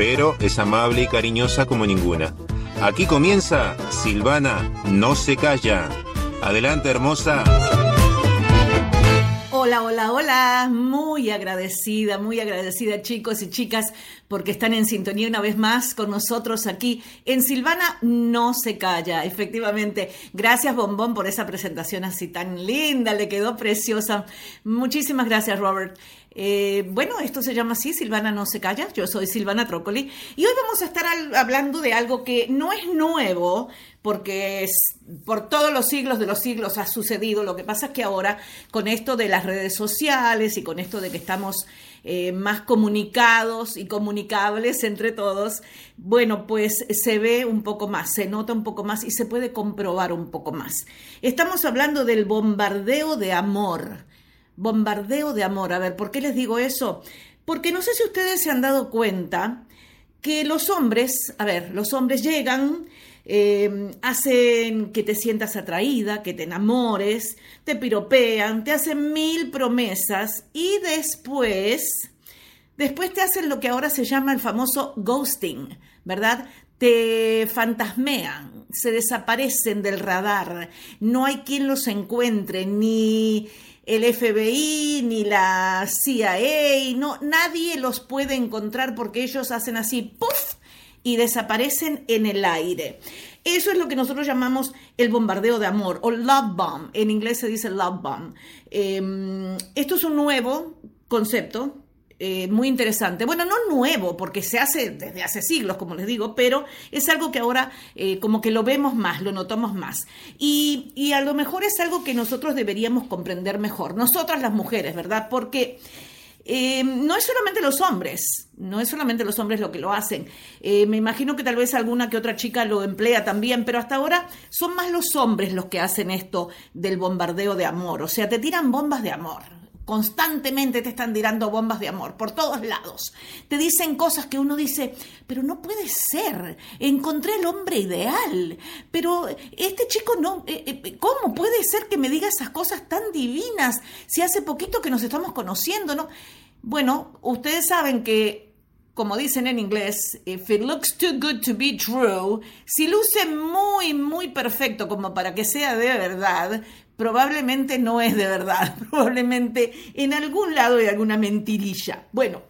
pero es amable y cariñosa como ninguna. Aquí comienza Silvana no se calla. Adelante, hermosa. Hola, hola, hola. Muy agradecida, muy agradecida chicos y chicas porque están en sintonía una vez más con nosotros aquí en Silvana No se calla. Efectivamente, gracias Bombón por esa presentación así tan linda, le quedó preciosa. Muchísimas gracias Robert. Eh, bueno, esto se llama así, Silvana no se calla, yo soy Silvana Trócoli y hoy vamos a estar hablando de algo que no es nuevo, porque es, por todos los siglos de los siglos ha sucedido, lo que pasa es que ahora con esto de las redes sociales y con esto de que estamos eh, más comunicados y comunicables entre todos, bueno, pues se ve un poco más, se nota un poco más y se puede comprobar un poco más. Estamos hablando del bombardeo de amor bombardeo de amor. A ver, ¿por qué les digo eso? Porque no sé si ustedes se han dado cuenta que los hombres, a ver, los hombres llegan, eh, hacen que te sientas atraída, que te enamores, te piropean, te hacen mil promesas y después, después te hacen lo que ahora se llama el famoso ghosting, ¿verdad? Te fantasmean, se desaparecen del radar, no hay quien los encuentre, ni el FBI ni la CIA, no, nadie los puede encontrar porque ellos hacen así, ¡puff! y desaparecen en el aire. Eso es lo que nosotros llamamos el bombardeo de amor o love bomb. En inglés se dice love bomb. Em, esto es un nuevo concepto eh, muy interesante. Bueno, no nuevo, porque se hace desde hace siglos, como les digo, pero es algo que ahora eh, como que lo vemos más, lo notamos más. Y, y, a lo mejor es algo que nosotros deberíamos comprender mejor, nosotras las mujeres, ¿verdad? Porque... Eh, no es solamente los hombres, no es solamente los hombres lo que lo hacen. me imagino que tal vez alguna que otra chica lo emplea también, pero hasta ahora son más los hombres los que hacen esto del bombardeo de amor. O sea, te tiran bombas de amor. Constantemente te están tirando bombas de amor por todos lados. Te dicen cosas que uno dice, pero no puede ser. Encontré el hombre ideal. Pero este chico no, eh, eh, ¿cómo puede ser que me diga esas cosas tan divinas si hace poquito que nos estamos conociendo, no? Bueno, ustedes saben que como dicen en inglés, if it looks too good to be true, si luce muy, muy perfecto como para que sea de verdad, probablemente no es de verdad, probablemente en algún lado hay alguna mentirilla. Bueno,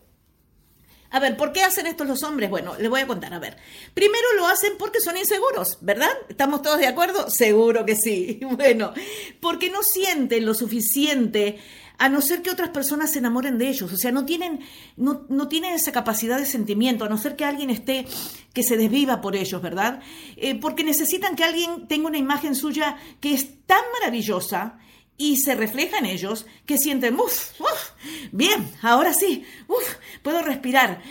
a ver, ¿por qué hacen esto los hombres? Bueno, les voy a contar, a ver. Primero lo hacen porque son inseguros, ¿verdad? ¿Estamos todos de acuerdo? Seguro que sí. Bueno, porque no sienten lo suficiente a no ser que otras personas se enamoren de ellos. O sea, no tienen, no, no tienen esa capacidad de sentimiento, a no ser que alguien esté, que se desviva por ellos, ¿verdad? Eh, porque necesitan que alguien tenga una imagen suya que es tan maravillosa y se refleja en ellos que sienten, uff, uff, bien, ahora sí, uff, puedo respirar.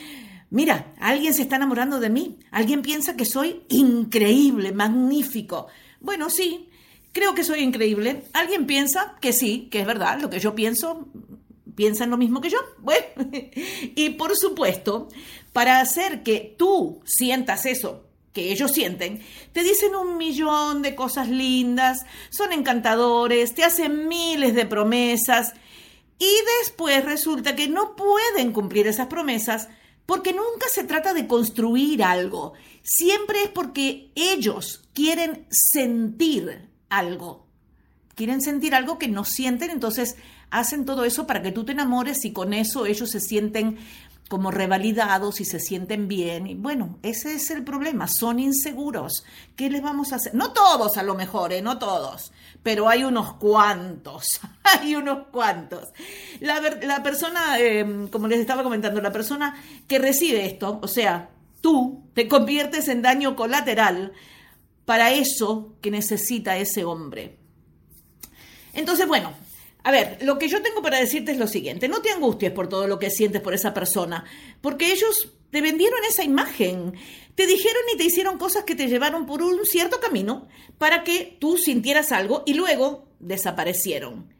Mira, alguien se está enamorando de mí, alguien piensa que soy increíble, magnífico. Bueno, sí, Creo que soy increíble. ¿Alguien piensa que sí, que es verdad? Lo que yo pienso, piensan lo mismo que yo. Bueno, y por supuesto, para hacer que tú sientas eso que ellos sienten, te dicen un millón de cosas lindas, son encantadores, te hacen miles de promesas y después resulta que no pueden cumplir esas promesas porque nunca se trata de construir algo, siempre es porque ellos quieren sentir algo. Quieren sentir algo que no sienten, entonces hacen todo eso para que tú te enamores y con eso ellos se sienten como revalidados y se sienten bien. Y bueno, ese es el problema, son inseguros. ¿Qué les vamos a hacer? No todos a lo mejor, ¿eh? no todos, pero hay unos cuantos, hay unos cuantos. La, la persona, em, como les estaba comentando, la persona que recibe esto, o sea, tú te conviertes en daño colateral para eso que necesita ese hombre. Entonces, bueno, a ver, lo que yo tengo para decirte es lo siguiente, no te angusties por todo lo que sientes por esa persona, porque ellos te vendieron esa imagen, te dijeron y te hicieron cosas que te llevaron por un cierto camino para que tú sintieras algo y luego desaparecieron.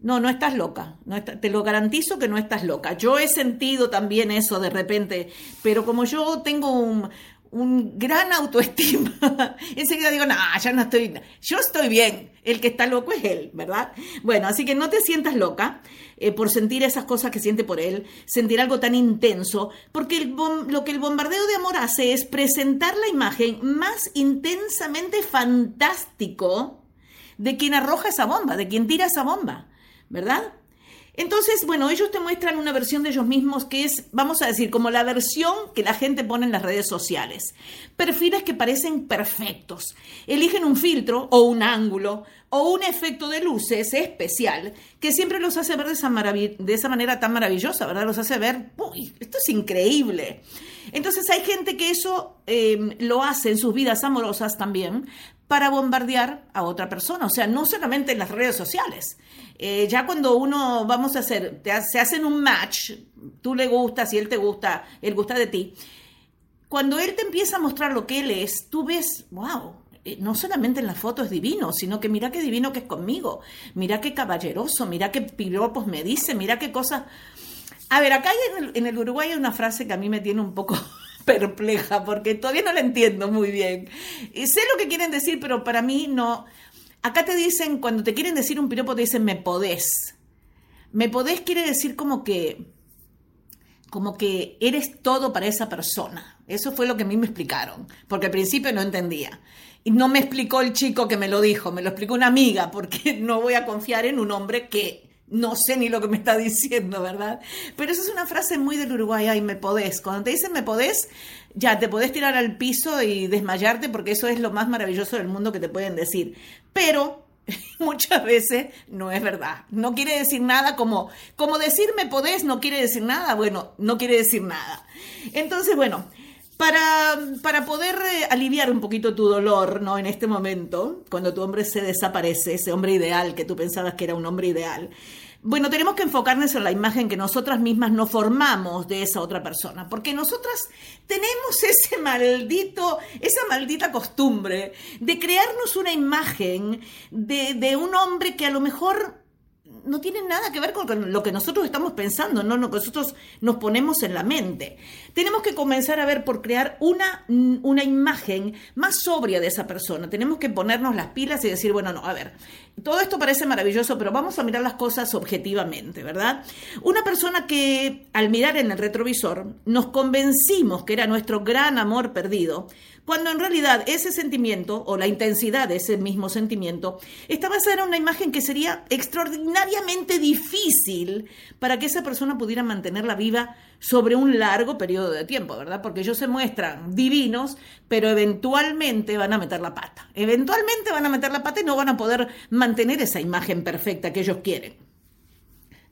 No, no estás loca. No te lo garantizo que no estás loca. Yo he sentido también eso de repente, pero como yo tengo un, un gran autoestima, enseguida digo, no, ya no estoy, yo estoy bien, el que está loco es él, ¿verdad? Bueno, así que no te sientas loca eh, por sentir esas cosas que siente por él, sentir algo tan intenso, porque lo que el bombardeo de amor hace es presentar la imagen más intensamente fantástico de quien arroja esa bomba, de quien tira esa bomba, ¿verdad? Entonces, bueno, ellos te muestran una versión de ellos mismos que es, vamos a decir, como la versión que la gente pone en las redes sociales. Perfiles que parecen perfectos. Eligen un filtro o un ángulo o un efecto de luces especial que siempre los hace ver de esa, manera tan maravillosa, ¿verdad? Los hace ver, uy, esto es increíble. Entonces hay gente que eso em, lo hace en sus vidas amorosas también para bombardear a otra persona, o sea, no solamente en las redes sociales. Eh, ya cuando uno, vamos a hacer, se hacen un match, tú le gustas y él te gusta, él gusta de ti, cuando él te empieza a mostrar lo que él es, tú ves, wow, eh, no solamente en la foto es divino, sino que mira qué divino que es conmigo, mira qué caballeroso, mira qué piropos me dice, mira qué cosas... A ver, acá en el, en el Uruguay hay una frase que a mí me tiene un poco perpleja porque todavía no la entiendo muy bien. Y sé lo que quieren decir, pero para mí no. Acá te dicen, cuando te quieren decir un piropo, te dicen me podés. Me podés quiere decir como que como que eres todo para esa persona. Eso fue lo que a mí me explicaron, porque al principio no entendía. Y no me explicó el chico que me lo dijo, me lo explicó una amiga, porque no voy a confiar en un hombre que no sé ni lo que me está diciendo, ¿verdad? Pero esa es una frase muy del Uruguay, ay, me podés. Cuando te dicen me podés, ya te podés tirar al piso y desmayarte porque eso es lo más maravilloso del mundo que te pueden decir. Pero muchas veces no es verdad. No quiere decir nada como, como decir me podés no quiere decir nada, bueno, no quiere decir nada. Entonces, bueno, para, para, poder eh, aliviar un poquito tu dolor, ¿no? En este momento, cuando tu hombre se desaparece, ese hombre ideal que tú pensabas que era un hombre ideal, bueno, tenemos que enfocarnos en la imagen que nosotras mismas nos formamos de esa otra persona, porque nosotras tenemos ese maldito, esa maldita costumbre de crearnos una imagen de, de un hombre que a lo mejor no tiene nada que ver con lo que nosotros estamos pensando, no lo que nosotros nos ponemos en la mente. Tenemos que comenzar a ver por crear una, una imagen más sobria de esa persona. Tenemos que ponernos las pilas y decir, bueno, no, a ver, todo esto parece maravilloso, pero vamos a mirar las cosas objetivamente, ¿verdad? Una persona que al mirar en el retrovisor nos convencimos que era nuestro gran amor perdido, cuando en realidad ese sentimiento o la intensidad de ese mismo sentimiento está basada en una imagen que sería extraordinariamente difícil para que esa persona pudiera mantenerla viva sobre un largo periodo de tiempo, ¿verdad? Porque ellos se muestran divinos, pero eventualmente van a meter la pata. Eventualmente van a meter la pata y no van a poder mantener esa imagen perfecta que ellos quieren.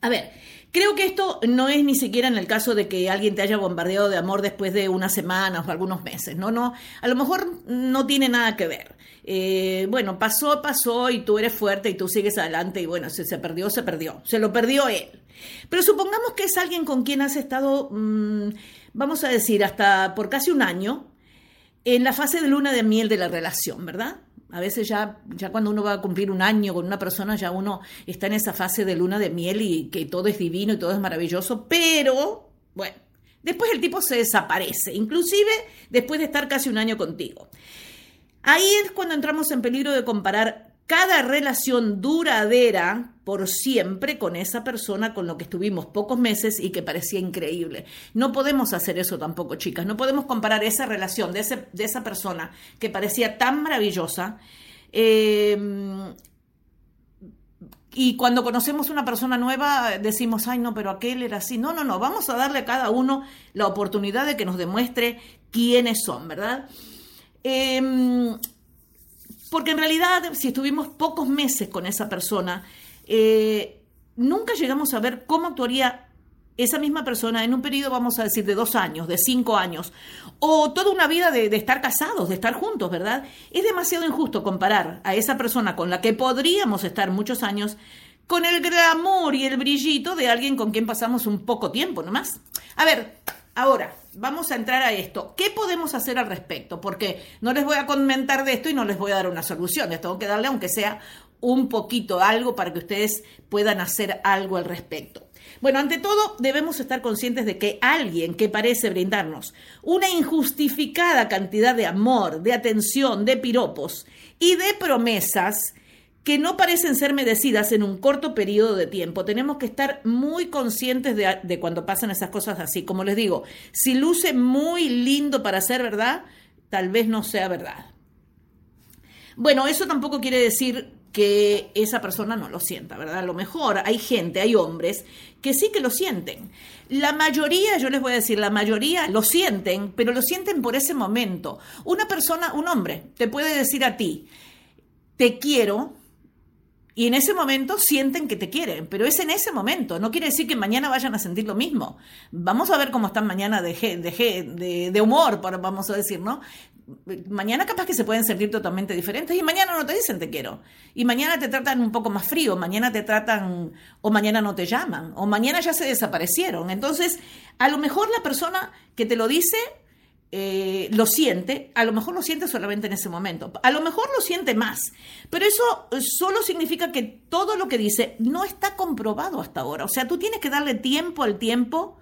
A ver, Creo que esto no es ni siquiera en el caso de que alguien te haya bombardeado de amor después de unas semanas o algunos meses. No, no, a lo mejor no tiene nada que ver. Eh, bueno, pasó, pasó y tú eres fuerte y tú sigues adelante y bueno, si se perdió, se perdió. Se lo perdió él. Pero supongamos que es alguien con quien has estado, mm, vamos a decir, hasta por casi un año en la fase de luna de miel de la relación, ¿verdad? A veces ya, ya cuando uno va a cumplir un año con una persona, ya uno está en esa fase de luna de miel y que todo es divino y todo es maravilloso, pero bueno, después el tipo se desaparece, inclusive después de estar casi un año contigo. Ahí es cuando entramos en peligro de comparar cada relación duradera por siempre con esa persona con lo que estuvimos pocos meses y que parecía increíble. No podemos hacer eso tampoco, chicas. No podemos comparar esa relación de, ese, de esa persona que parecía tan maravillosa. Eh, y cuando conocemos una persona nueva decimos, ay no, pero aquel era así. No, no, no, vamos a darle a cada uno la oportunidad de que nos demuestre quiénes son, ¿verdad? Eh, porque en realidad, si estuvimos pocos meses con esa persona, eh, nunca llegamos a ver cómo actuaría esa misma persona en un periodo, vamos a decir, de dos años, de cinco años, o toda una vida de, de, estar casados, de estar juntos, ¿verdad? Es demasiado injusto comparar a esa persona con la que podríamos estar muchos años con el glamour y el brillito de alguien con quien pasamos un poco tiempo nomás. A ver, ahora, vamos a entrar a esto. ¿Qué podemos hacer al respecto? Porque no les voy a comentar de esto y no les voy a dar una solución. Les tengo que darle, aunque sea un poquito algo, para que ustedes puedan hacer algo al respecto. Bueno, ante todo, debemos estar conscientes de que alguien que parece brindarnos una injustificada cantidad de amor, de atención, de piropos y de promesas, que no parecen ser merecidas en un corto periodo de tiempo. Tenemos que estar muy conscientes de, cuando pasan esas cosas así. Como les digo, si luce muy lindo para ser verdad, tal vez no sea verdad. Bueno, eso tampoco quiere decir que esa persona no lo sienta, ¿verdad? A lo mejor hay gente, hay hombres que sí que lo sienten. La mayoría, yo les voy a decir, la mayoría lo sienten, pero lo sienten por ese momento. Una persona, un hombre, te puede decir a ti, te quiero, y en ese momento sienten que te quieren, pero es en ese momento, no quiere decir que mañana vayan a sentir lo mismo. Vamos a ver cómo están mañana de, de, de, humor, vamos a decir, ¿no? Mañana capaz que se pueden sentir totalmente diferentes y mañana no te dicen te quiero. Y mañana te tratan un poco más frío, mañana te tratan o mañana no te llaman o mañana ya se desaparecieron. Entonces, a lo mejor la persona que te lo dice eh, lo siente, a lo mejor lo siente solamente en ese momento, a lo mejor lo siente más, pero eso solo significa que todo lo que dice no está comprobado hasta ahora, o sea, tú tienes que darle tiempo al tiempo.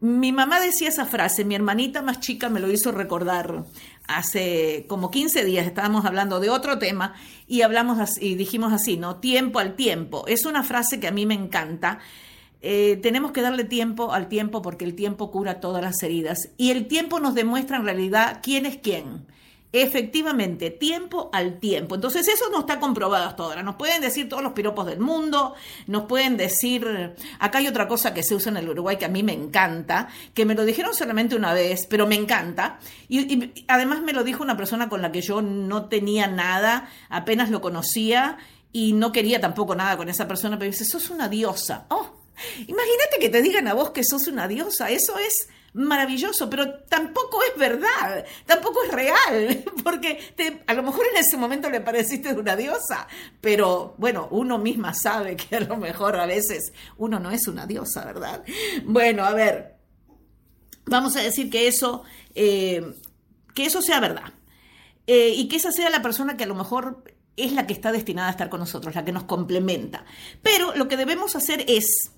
Mi mamá decía esa frase, mi hermanita más chica me lo hizo recordar hace como 15 días, estábamos hablando de otro tema y hablamos y dijimos así, ¿no? Tiempo al tiempo. Es una frase que a mí me encanta eh, tenemos que darle tiempo al tiempo porque el tiempo cura todas las heridas y el tiempo nos demuestra en realidad quién es quién. Efectivamente, tiempo al tiempo. Entonces eso no está comprobado hasta ahora. Nos pueden decir todos los piropos del mundo, nos pueden decir, acá hay otra cosa que se usa en el Uruguay que a mí me encanta, que me lo dijeron solamente una vez, pero me encanta. Y, y además me lo dijo una persona con la que yo no tenía nada, apenas lo conocía y no quería tampoco nada con esa persona, pero dice, sos una diosa. Oh, Imagínate que te digan a vos que sos una diosa, eso es maravilloso, pero tampoco es verdad, tampoco es real, porque a lo mejor en ese momento le pareciste una diosa, pero bueno, uno misma sabe que a lo mejor a veces uno no es una diosa, ¿verdad? Bueno, a ver, vamos a decir que eso, eh, que eso sea verdad. Eh, y que esa sea la persona que a lo mejor es la que está destinada a estar con nosotros, la que nos complementa. Pero lo que debemos hacer es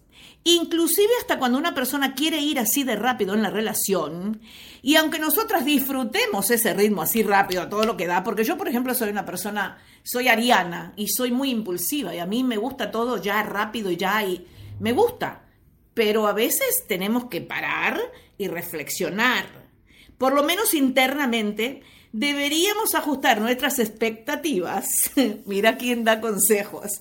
inclusive hasta cuando una persona quiere ir así de rápido en la relación, y aunque nosotras disfrutemos ese ritmo así rápido, a todo lo que da, porque yo, por ejemplo, soy una persona, soy ariana y soy muy impulsiva, y a mí me gusta todo ya rápido y ya, y me gusta, pero a veces tenemos que parar y reflexionar, por lo menos internamente, deberíamos ajustar nuestras expectativas, mira quién da consejos,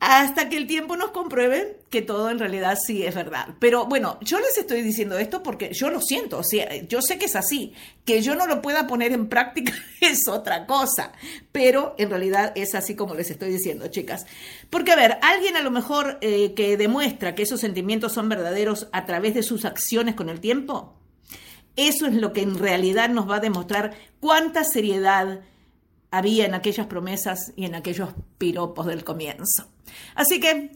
hasta que el tiempo nos compruebe que todo en realidad sí es verdad. Pero bueno, yo les estoy diciendo esto porque yo lo siento, o sea, yo sé que es así, que yo no lo pueda poner en práctica es otra cosa, pero en realidad es así como les estoy diciendo, chicas. Porque a ver, alguien a lo mejor eh, que demuestra que esos sentimientos son verdaderos a través de sus acciones con el tiempo, eso es lo que en realidad nos va a demostrar cuánta seriedad había en aquellas promesas y en aquellos piropos del comienzo. Así que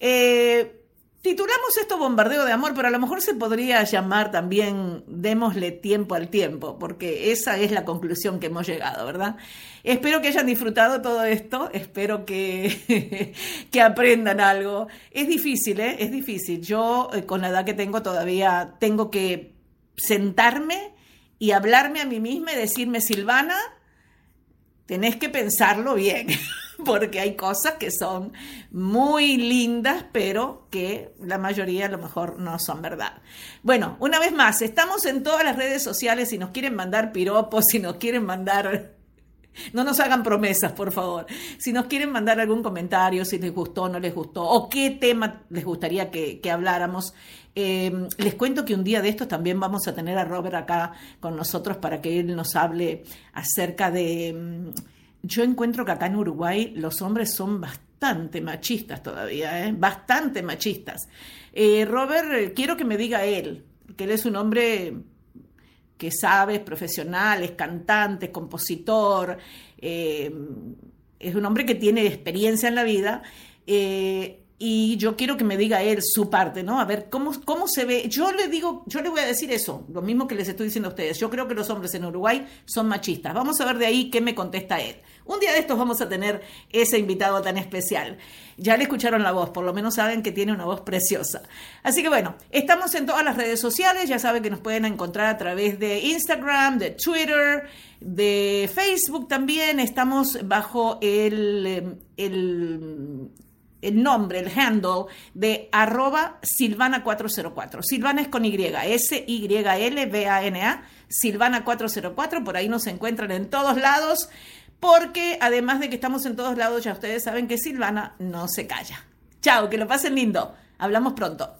eh, titulamos esto bombardeo de amor, pero a lo mejor se podría llamar también démosle tiempo al tiempo, porque esa es la conclusión que hemos llegado, ¿verdad? Espero que hayan disfrutado todo esto, espero que, que aprendan algo. Es difícil, ¿eh? Es difícil. Yo eh, con la edad que tengo todavía tengo que sentarme y hablarme a mí misma y decirme, Silvana, tenés que pensarlo bien, porque hay cosas que son muy lindas, pero que la mayoría a lo mejor no son verdad. Bueno, una vez más, estamos en todas las redes sociales, si nos quieren mandar piropos, si nos quieren mandar no nos hagan promesas, por favor. Si nos quieren mandar algún comentario, si les gustó o no les gustó, o qué tema les gustaría que, habláramos, eh, les cuento que un día de estos también vamos a tener a Robert acá con nosotros para que él nos hable acerca de... Mm, yo encuentro que acá en Uruguay los hombres son bastante machistas todavía, ¿eh? bastante machistas. Eh, Robert, quiero que me diga él, que él es un hombre que sabe, es profesional, es cantante, es compositor, eh, es un hombre que tiene experiencia en la vida. Eh, y yo quiero que me diga él su parte, ¿no? A ver, ¿cómo, ¿cómo se ve? Yo le digo, yo le voy a decir eso, lo mismo que les estoy diciendo a ustedes. Yo creo que los hombres en Uruguay son machistas. Vamos a ver de ahí qué me contesta él. Un día de estos vamos a tener ese invitado tan especial. Ya le escucharon la voz, por lo menos saben que tiene una voz preciosa. Así que bueno, estamos en todas las redes sociales, ya saben que nos pueden encontrar a través de Instagram, de Twitter, de Facebook también. Estamos bajo el, eh, el el nombre, el handle de arroba Silvana404. Silvana es con Y, S-Y-L-V-A-N-A, Silvana404, por ahí nos encuentran en todos lados, porque además de que estamos en todos lados, ya ustedes saben que Silvana no se calla. Chao, que lo pasen lindo. Hablamos pronto.